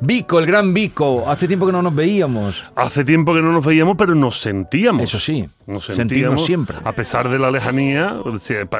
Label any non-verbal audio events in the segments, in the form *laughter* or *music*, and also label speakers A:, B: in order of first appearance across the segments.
A: Vico, el gran Vico. Hace tiempo que no nos veíamos.
B: Hace tiempo que no nos veíamos, pero nos sentíamos.
A: Eso sí.
B: Nos sentíamos
A: siempre.
B: A pesar de la lejanía,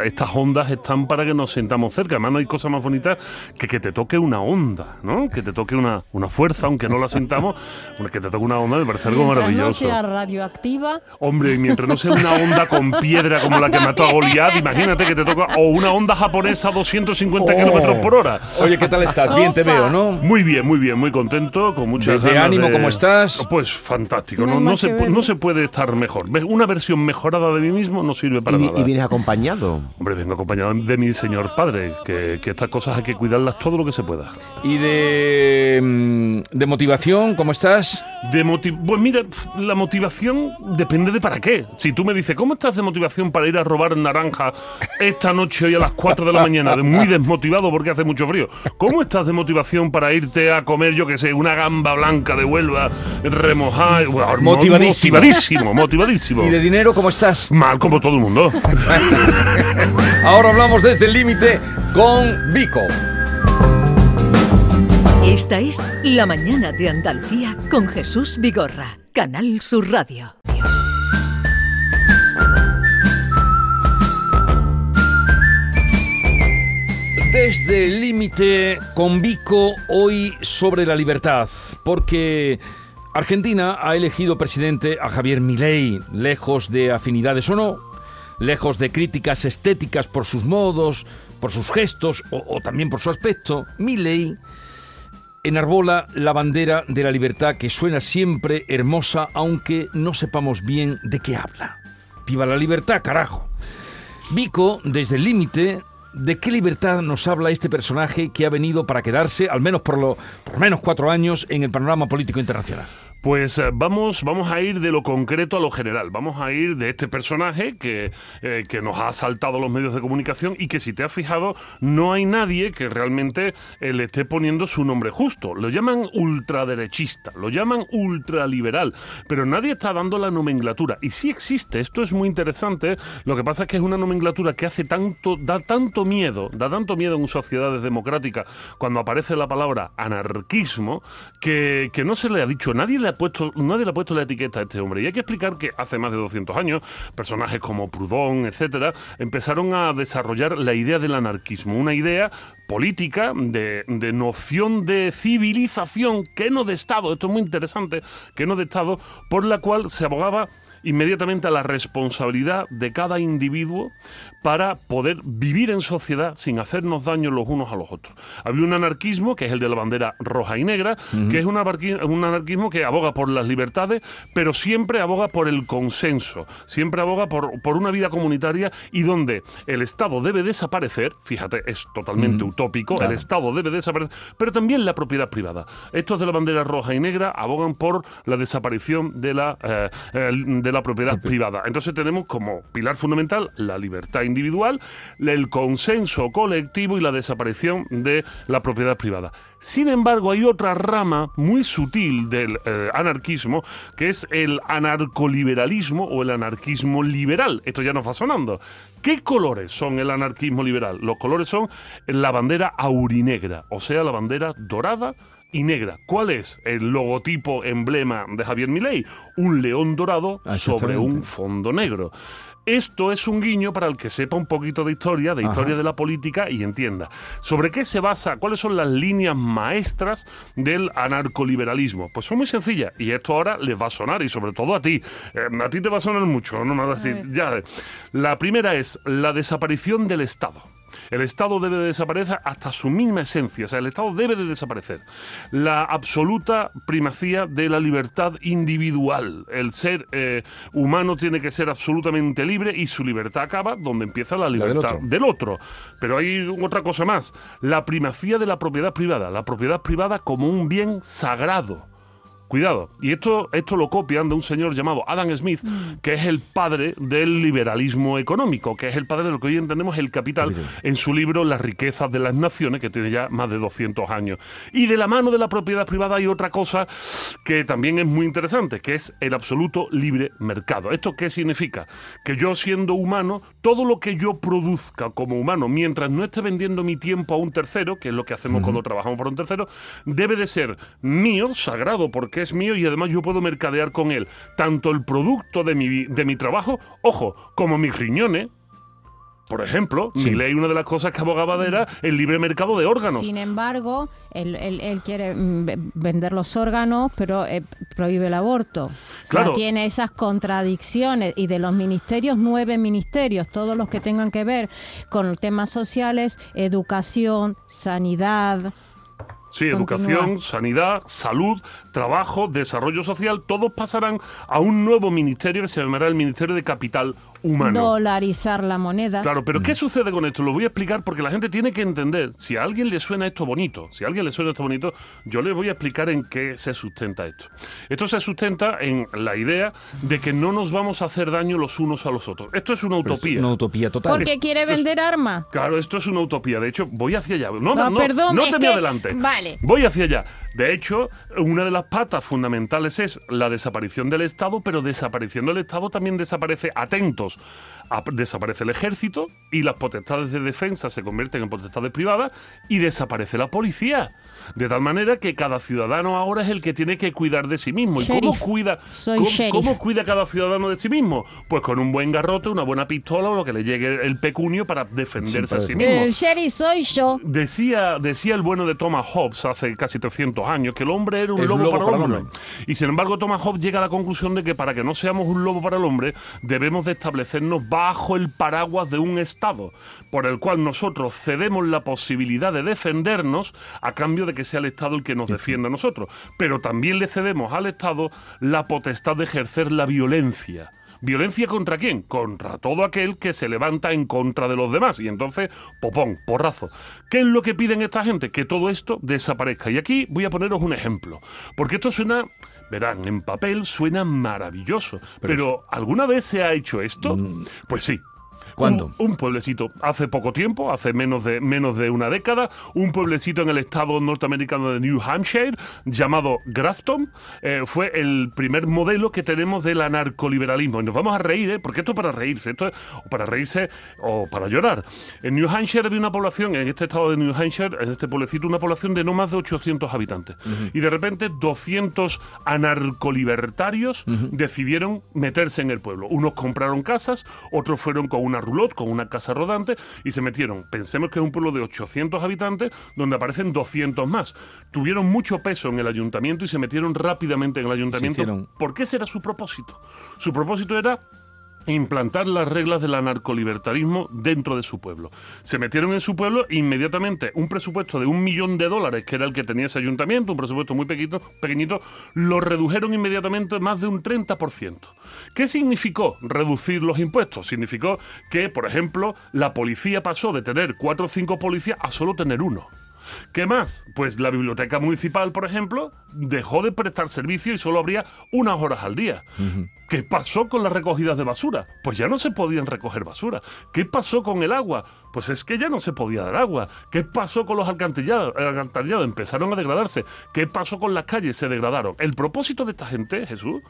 B: estas ondas están para que nos sentamos cerca. Además, no hay cosa más bonita que que te toque una onda, ¿no? Que te toque una, una fuerza, aunque no la sintamos, *laughs* una- que te toque una onda me parece algo
C: Mientras no
B: maravilloso.
C: sea radioactiva,
B: Hombre, y mientras no sea una onda con piedra como la que mató a Goliat, imagínate que te toca. O una onda japonesa a 250
A: Oh.
B: kilómetros por hora.
A: Oye, ¿qué tal estás? Bien te
C: Opa.
A: veo, ¿no?
B: Muy bien, muy bien, muy contento, con mucha
A: Desde ánimo, ¿cómo estás?
B: Pues fantástico,
C: No
B: no, no se, no se puede estar mejor. Una versión mejorada de mí mismo no sirve para
D: Y,
B: nada.
D: y vienes acompañado.
B: Hombre, vengo acompañado de mi señor padre, que, que estas cosas hay que cuidarlas todo lo que se pueda.
A: ¿Y de, mm, de motivación, cómo estás?
B: De moti- pues mira, la motivación depende de para qué. Si tú me dices, ¿cómo estás de motivación para ir a robar naranja esta noche hoy a las 4 de la mañana? De muy desmotivado porque hace mucho frío. ¿Cómo estás de motivación para irte a comer, yo qué sé, una gamba blanca de Huelva remojada? Bueno,
A: Motivadísimo.
B: Motivadísimo, motivadísimo. *laughs*
A: ¿Y de dinero, cómo estás?
B: Mal como todo el mundo. *laughs*
A: Ahora hablamos desde el límite con Vico.
E: Esta es La Mañana de Andalucía con Jesús Vigorra, Canal Sur Radio.
A: Desde el límite con Vico, hoy sobre la libertad, porque Argentina ha elegido presidente a Javier Milei, lejos de afinidades o no, lejos de críticas estéticas por sus modos, por sus gestos o, también por su aspecto. Milei enarbola la bandera de la libertad que suena siempre hermosa, aunque no sepamos bien de qué habla. ¡Viva la libertad, carajo! Vico, desde el límite, ¿de qué libertad nos habla este personaje que ha venido para quedarse, al menos por lo, por menos cuatro años, en el panorama político internacional?
B: Pues eh, vamos, vamos a ir de lo concreto a lo general. Vamos a ir de este personaje que, eh, que nos ha asaltado los medios de comunicación y que si te has fijado no hay nadie que realmente eh, le esté poniendo su nombre justo. Lo llaman ultraderechista, lo llaman ultraliberal, pero nadie está dando la nomenclatura. Y sí existe, esto es muy interesante. Lo que pasa es que es una nomenclatura que hace tanto, da tanto miedo, da tanto miedo en sociedades democráticas cuando aparece la palabra anarquismo que, que no se le ha dicho, nadie le ha puesto, nadie le ha puesto la etiqueta a este hombre. Y hay que explicar que hace más de 200 años, personajes como Proudhon, etcétera, empezaron a desarrollar la idea del anarquismo, una idea política de, de noción de civilización, que no de Estado, esto es muy interesante, que no de Estado, por la cual se abogaba inmediatamente a la responsabilidad de cada individuo para poder vivir en sociedad sin hacernos daño los unos a los otros. Había un anarquismo, que es el de la bandera roja y negra, que es un, anarquismo que aboga por las libertades, pero siempre aboga por el consenso, siempre aboga por, por una vida comunitaria y donde el Estado debe desaparecer, fíjate, es totalmente utópico,
A: Claro.
B: el Estado debe desaparecer, pero también la propiedad privada. Estos de la bandera roja y negra abogan por la desaparición de la, eh, eh, de la propiedad privada. Entonces tenemos como pilar fundamental la libertad individual, el consenso colectivo y la desaparición de la propiedad privada. Sin embargo, hay otra rama muy sutil del eh, anarquismo, que es el anarcoliberalismo o el anarquismo liberal. Esto ya nos va sonando. ¿Qué colores son el anarquismo liberal? Los colores son la bandera aurinegra, o sea, la bandera dorada y negra. ¿Cuál es el logotipo emblema de Javier Milei? Un león dorado
A: Ah,
B: sobre un fondo negro. Esto es un guiño para el que sepa un poquito de historia, de
A: Ajá.
B: historia de la política y entienda. ¿Sobre qué se basa? ¿Cuáles son las líneas maestras del anarcoliberalismo? Pues son muy sencillas y esto ahora les va a sonar y sobre todo a ti. Eh, a ti te va a sonar mucho, no me vas a decir. Ya. La primera es la desaparición del Estado. El Estado debe de desaparecer hasta su misma esencia, o sea, el Estado debe de desaparecer. La absoluta primacía de la libertad individual. El ser eh, humano tiene que ser absolutamente libre y su libertad acaba donde empieza la
A: del
B: libertad
A: otro.
B: del otro. Pero hay otra cosa más, la primacía de la propiedad privada, la propiedad privada como un bien sagrado Cuidado. Y esto, esto lo copian de un señor llamado Adam Smith,
A: Mm.
B: que es el padre del liberalismo económico, que es el padre de lo que hoy entendemos el capital, en su libro Las riquezas de las naciones, que tiene ya más de 200 años. Y de la mano de la propiedad privada hay otra cosa que también es muy interesante, que es el absoluto libre mercado. ¿Esto qué significa? Que yo siendo humano, todo lo que yo produzca como humano, mientras no esté vendiendo mi tiempo a un tercero, que es lo que hacemos cuando trabajamos para un tercero, debe de ser mío, sagrado porque es mío y además yo puedo mercadear con él tanto el producto de mi, de mi trabajo, ojo, como mis riñones. Por ejemplo,
A: Sí.
B: mi ley, una de las cosas que abogaba era el libre mercado de órganos.
C: Sin embargo, él, él- él quiere mm, ve- vender los órganos, pero eh, prohíbe el aborto. O
B: Claro.
C: sea, tiene esas contradicciones. Y de los ministerios, nueve ministerios, todos los que tengan que ver con temas sociales, educación, sanidad.
B: Sí, educación, sanidad, salud, trabajo, desarrollo social, todos pasarán a un nuevo ministerio que se llamará el Ministerio de Capital Humano.
C: Dolarizar la moneda.
B: Claro, pero ¿qué sucede con esto? Lo voy a explicar porque la gente tiene que entender. Si a alguien le suena esto bonito, si a alguien le suena esto bonito, yo les voy a explicar en qué se sustenta esto. Esto se sustenta en la idea de que no nos vamos a hacer daño los unos a los otros. Esto es una
A: es
B: utopía.
A: Una utopía total.
C: Porque quiere vender armas.
B: Claro, esto es una utopía. De hecho, voy hacia allá. No, no,
C: No,
B: no,
C: perdón,
B: no te me
C: que-
B: adelante.
C: vale.
B: Voy hacia allá. De hecho, una de las patas fundamentales es la desaparición del Estado, pero desapareciendo el Estado también desaparece, atentos, a- desaparece el ejército y las potestades de defensa se convierten en potestades privadas y desaparece la policía. De tal manera que cada ciudadano ahora es el que tiene que cuidar de sí mismo. ¿Y cómo cuida,
C: Soy
B: cómo, cuida cada ciudadano de sí mismo? Pues con un buen garrote, una buena pistola o lo que le llegue el pecunio para defenderse a sí mismo.
C: El sheriff soy yo.
B: Decía, decía el bueno de Thomas Hobbes hace casi 300 años que el hombre era un lobo, para, el hombre. Y sin embargo, Thomas Hobbes llega a la conclusión de que para que no seamos un lobo para el hombre, debemos de establecernos bajo el paraguas de un Estado, por el cual nosotros cedemos la posibilidad de defendernos a cambio de que sea el Estado el que nos defienda a nosotros. Pero también le cedemos al Estado la potestad de ejercer la violencia. ¿Violencia contra quién? Contra todo aquel que se levanta en contra de los demás. Y entonces, popón, porrazo. ¿Qué es lo que piden esta gente? Que todo esto desaparezca. Y aquí voy a poneros un ejemplo. Porque esto suena, verán, en papel suena maravilloso. Pero, ¿alguna vez se ha hecho esto? Pues sí.
A: ¿Cuándo?
B: Un, un pueblecito, hace poco tiempo, hace menos de, menos de una década, un pueblecito en el estado norteamericano de New Hampshire, llamado Grafton, eh, fue el primer modelo que tenemos del anarcoliberalismo. Y nos vamos a reír, ¿eh? porque esto es para reírse, esto es para reírse o para llorar. En New Hampshire había una población, en este estado de New Hampshire, en este pueblecito, una población de no más de 800 habitantes. Y de repente 200 anarcolibertarios decidieron meterse en el pueblo. Unos compraron casas, otros fueron con una roulotte, con una casa rodante, y se metieron. Pensemos que es un pueblo de 800 habitantes donde aparecen 200 más. Tuvieron mucho peso en el ayuntamiento y se metieron rápidamente en el ayuntamiento. ¿Por qué ese era su propósito? Su propósito era implantar las reglas del anarcolibertarismo dentro de su pueblo. Se metieron en su pueblo e inmediatamente un presupuesto de un millón de dólares, que era el que tenía ese ayuntamiento, un presupuesto muy pequeñito, pequeñito lo redujeron inmediatamente más de un 30%. ¿Qué significó reducir los impuestos? Significó que, por ejemplo, la policía pasó de tener cuatro o cinco policías a solo tener uno. ¿Qué más? Pues la biblioteca municipal, por ejemplo, dejó de prestar servicio y solo habría unas horas al día. ¿Qué pasó con las recogidas de basura? Pues ya no se podían recoger basura. ¿Qué pasó con el agua? Pues es que ya no se podía dar agua. ¿Qué pasó con los alcantarillados? Alcantarillado empezaron a degradarse. ¿Qué pasó con las calles? Se degradaron. El propósito de esta gente, Jesús,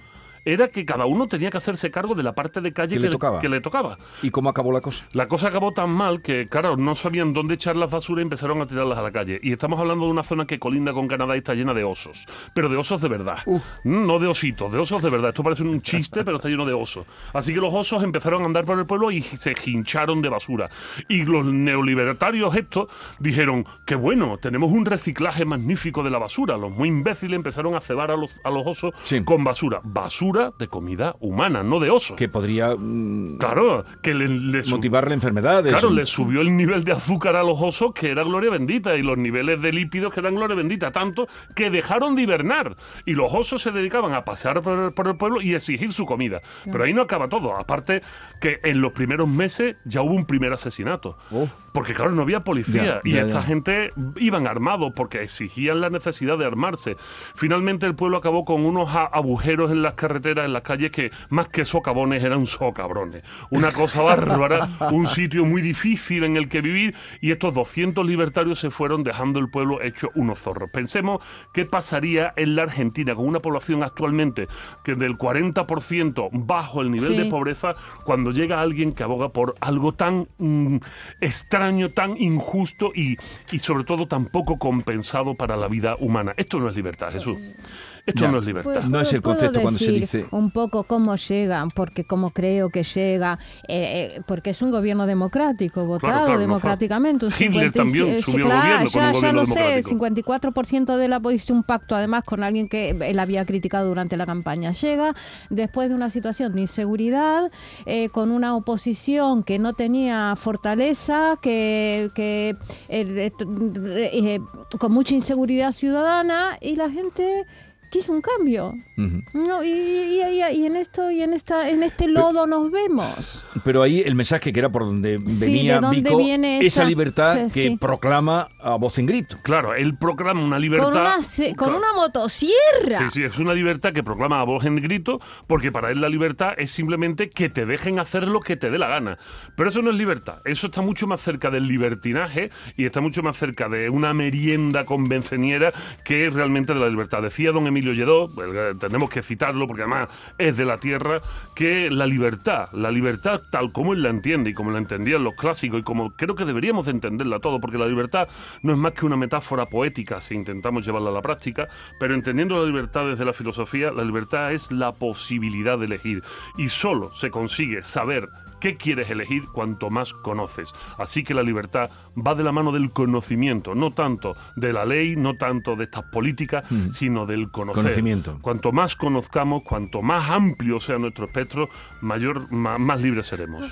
B: era que cada uno tenía que hacerse cargo de la parte de calle
A: Que le tocaba.
B: que le tocaba.
A: ¿Y cómo acabó la cosa?
B: La cosa acabó tan mal que, claro, no sabían dónde echar las basuras y empezaron a tirarlas a la calle. Y estamos hablando de una zona que colinda con Canadá y está llena de osos. Pero de osos de verdad. Mm, No de ositos, de osos de verdad. Esto parece un chiste, pero está lleno de osos. Así que los osos empezaron a andar por el pueblo y se hincharon de basura. Y los neolibertarios estos dijeron, qué bueno, tenemos un reciclaje magnífico de la basura. Los muy imbéciles empezaron a cebar a los, a los osos
A: Sí.
B: con basura. Basura basura de comida humana, no de oso.
A: Que podría mm,
B: Claro, que le, le
A: motivarle enfermedades.
B: Claro, le subió el nivel de azúcar a los osos que era gloria bendita y los niveles de lípidos que eran gloria bendita, tanto que dejaron de hibernar y los osos se dedicaban a pasear por el, por el pueblo y exigir su comida. Pero ahí no acaba todo, aparte que en los primeros meses ya hubo un primer asesinato.
A: Oh.
B: Porque claro, no había policía
A: Ya,
B: y
A: ya,
B: esta
A: ya.
B: gente iban armados porque exigían la necesidad de armarse. Finalmente el pueblo acabó con unos agujeros en las carreteras, en las calles que más que socavones eran socabrones. Una cosa *laughs* bárbara, un sitio muy difícil en el que vivir y estos 200 libertarios se fueron dejando el pueblo hecho unos zorros. Pensemos qué pasaría en la Argentina con una población actualmente que del 40% bajo el nivel
C: Sí.
B: de pobreza cuando llega alguien que aboga por algo tan mm, extraño, tan injusto y, y sobre todo tan poco compensado para la vida humana. Esto no es libertad, Jesús. Esto
A: Ya.
B: no es libertad.
C: Puedo-
A: No es el
C: puedo
A: concepto cuando se dice-
C: Un poco cómo llegan, porque como creo que llega, eh, eh, porque es un gobierno democrático, votado
B: claro, no
C: democráticamente. un
B: Hitler
C: 56,
B: también subió al
C: claro,
B: gobierno con
C: ya,
B: un
C: ya
B: gobierno
C: lo sé,
B: democrático.
C: 54% de la hizo un pacto además con alguien que él había criticado durante la campaña. Llega después de una situación de inseguridad, eh, con una oposición que no tenía fortaleza, que, que eh, eh, con mucha inseguridad ciudadana y la gente quiso un cambio.
A: Ujú.
C: No, y, y- y- y en esto y en esta en este lodo nos vemos.
A: Pero ahí el mensaje que era por donde
C: Sí,
A: venía
C: ¿de dónde
A: Vico,
C: viene
A: esa
C: esa-
A: libertad
C: sí,
A: que
C: sí.
A: proclama a voz en grito.
B: Claro, él proclama una libertad.
C: Con una se- con
B: Claro.
C: una motosierra.
B: Sí, sí, es una libertad que proclama a voz en grito, porque para él la libertad es simplemente que te dejen hacer lo que te dé la gana. Pero eso no es libertad, eso está mucho más cerca del libertinaje y está mucho más cerca de una merienda convenceniera que realmente de la libertad. Decía don Emilio Lledó, el- tenemos que citarlo porque además es de la tierra, que la libertad, la libertad tal como él la entiende y como la entendían los clásicos y como creo que deberíamos de entenderla todo, porque la libertad no es más que una metáfora poética si intentamos llevarla a la práctica, pero entendiendo la libertad desde la filosofía, la libertad es la posibilidad de elegir. Y solo se consigue saber qué quieres elegir cuanto más conoces. Así que la libertad va de la mano del conocimiento, no tanto de la ley, no tanto de estas políticas, sino del conocer.
A: Conocimiento.
B: Cuanto más conozcamos, cuanto más amplio sea nuestro espectro, mayor, ma- más libres seremos.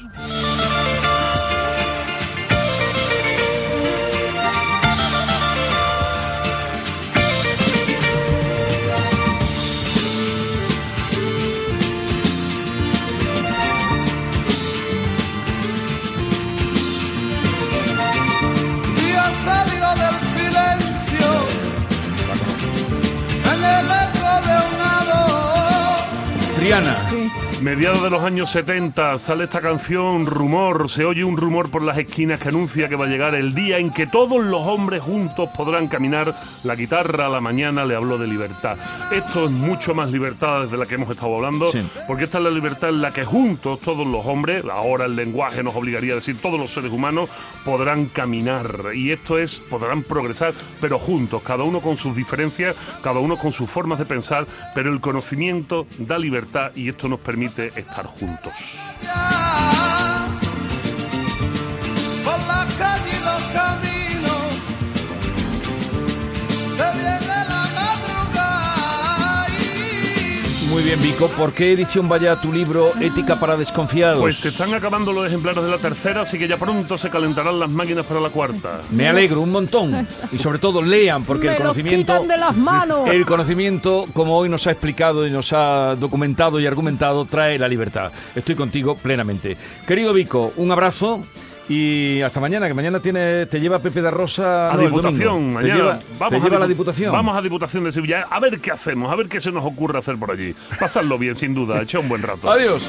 C: Sí.
B: Mediados de los años 70 sale esta canción Rumor, se oye un rumor por las esquinas que anuncia que va a llegar el día en que todos los hombres juntos podrán caminar. La guitarra a la mañana le habló de libertad. Esto es mucho más libertad desde la que hemos estado hablando,
A: Sí.
B: porque esta es la libertad en la que juntos todos los hombres, ahora el lenguaje nos obligaría a decir todos los seres humanos, podrán caminar. Y esto es, podrán progresar, pero juntos, cada uno con sus diferencias, cada uno con sus formas de pensar, pero el conocimiento da libertad y esto nos permite estar juntos.
A: Bien, Vico. ¿Por qué edición vaya tu libro Ética para desconfiados?
B: Pues se están acabando los ejemplares de la tercera, así que ya pronto se calentarán las máquinas para la cuarta.
A: Me alegro un montón. Y sobre todo lean, porque
C: Me
A: el
C: los
A: conocimiento...
C: quitan de las manos.
A: El conocimiento, como hoy nos ha explicado y nos ha documentado y argumentado, trae la libertad. Estoy contigo plenamente. Querido Vico, un abrazo y hasta mañana, que mañana tiene, te lleva Pepe de Rosa
B: A
A: no,
B: Diputación, mañana.
A: Te lleva,
B: vamos
A: te lleva a la
B: Dipu-
A: Diputación.
B: Vamos a Diputación de Sevilla. A ver qué hacemos, a ver qué se nos ocurre hacer por allí. Pasadlo bien, sin duda. Echa un buen rato.
A: Adiós.